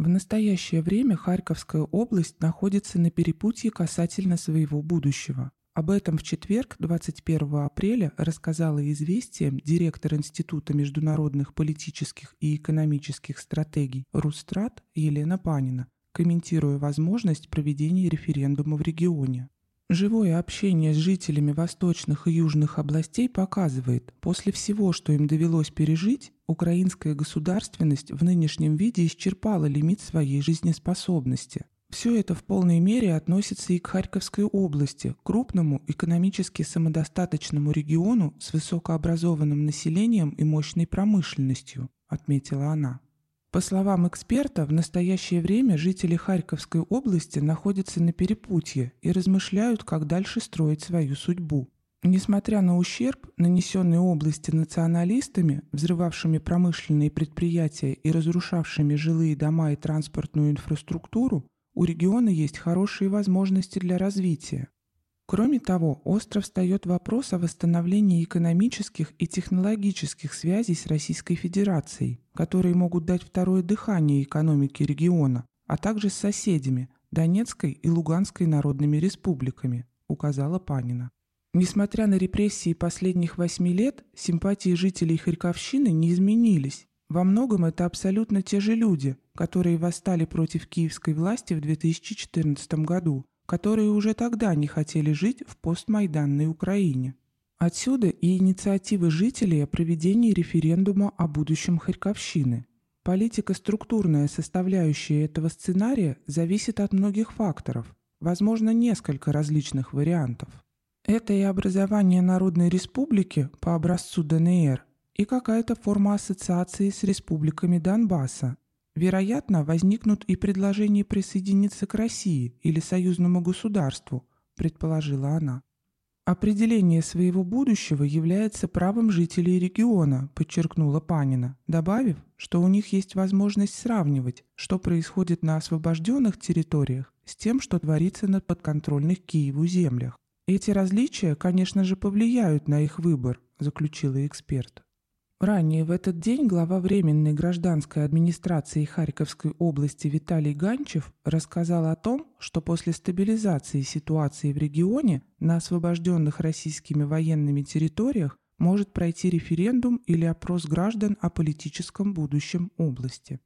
В настоящее время Харьковская область находится на перепутье касательно своего будущего. Об этом в четверг, 21 апреля, рассказала известиям директор Института международных политических и экономических стратегий Рустрат Елена Панина, комментируя возможность проведения референдума в регионе. Живое общение с жителями восточных и южных областей показывает, после всего, что им довелось пережить, украинская государственность в нынешнем виде исчерпала лимит своей жизнеспособности. Все это в полной мере относится и к Харьковской области, крупному экономически самодостаточному региону с высокообразованным населением и мощной промышленностью, отметила она. По словам эксперта, в настоящее время жители Харьковской области находятся на перепутье и размышляют, как дальше строить свою судьбу. Несмотря на ущерб, нанесенный области националистами, взрывавшими промышленные предприятия и разрушавшими жилые дома и транспортную инфраструктуру, у региона есть хорошие возможности для развития. Кроме того, остро встает вопрос о восстановлении экономических и технологических связей с Российской Федерацией, которые могут дать второе дыхание экономике региона, а также с соседями – Донецкой и Луганской народными республиками, указала Панина. Несмотря на репрессии последних восьми лет, симпатии жителей Харьковщины не изменились. Во многом это абсолютно те же люди, которые восстали против киевской власти в 2014 году которые уже тогда не хотели жить в постмайданной Украине. Отсюда и инициативы жителей о проведении референдума о будущем Харьковщины. Политико-структурная составляющая этого сценария зависит от многих факторов, возможно, несколько различных вариантов. Это и образование Народной Республики по образцу ДНР, и какая-то форма ассоциации с республиками Донбасса, Вероятно, возникнут и предложения присоединиться к России или союзному государству, предположила она. Определение своего будущего является правом жителей региона, подчеркнула Панина, добавив, что у них есть возможность сравнивать, что происходит на освобожденных территориях с тем, что творится на подконтрольных Киеву землях. Эти различия, конечно же, повлияют на их выбор, заключила эксперт. Ранее в этот день глава Временной гражданской администрации Харьковской области Виталий Ганчев рассказал о том, что после стабилизации ситуации в регионе на освобожденных российскими военными территориях может пройти референдум или опрос граждан о политическом будущем области.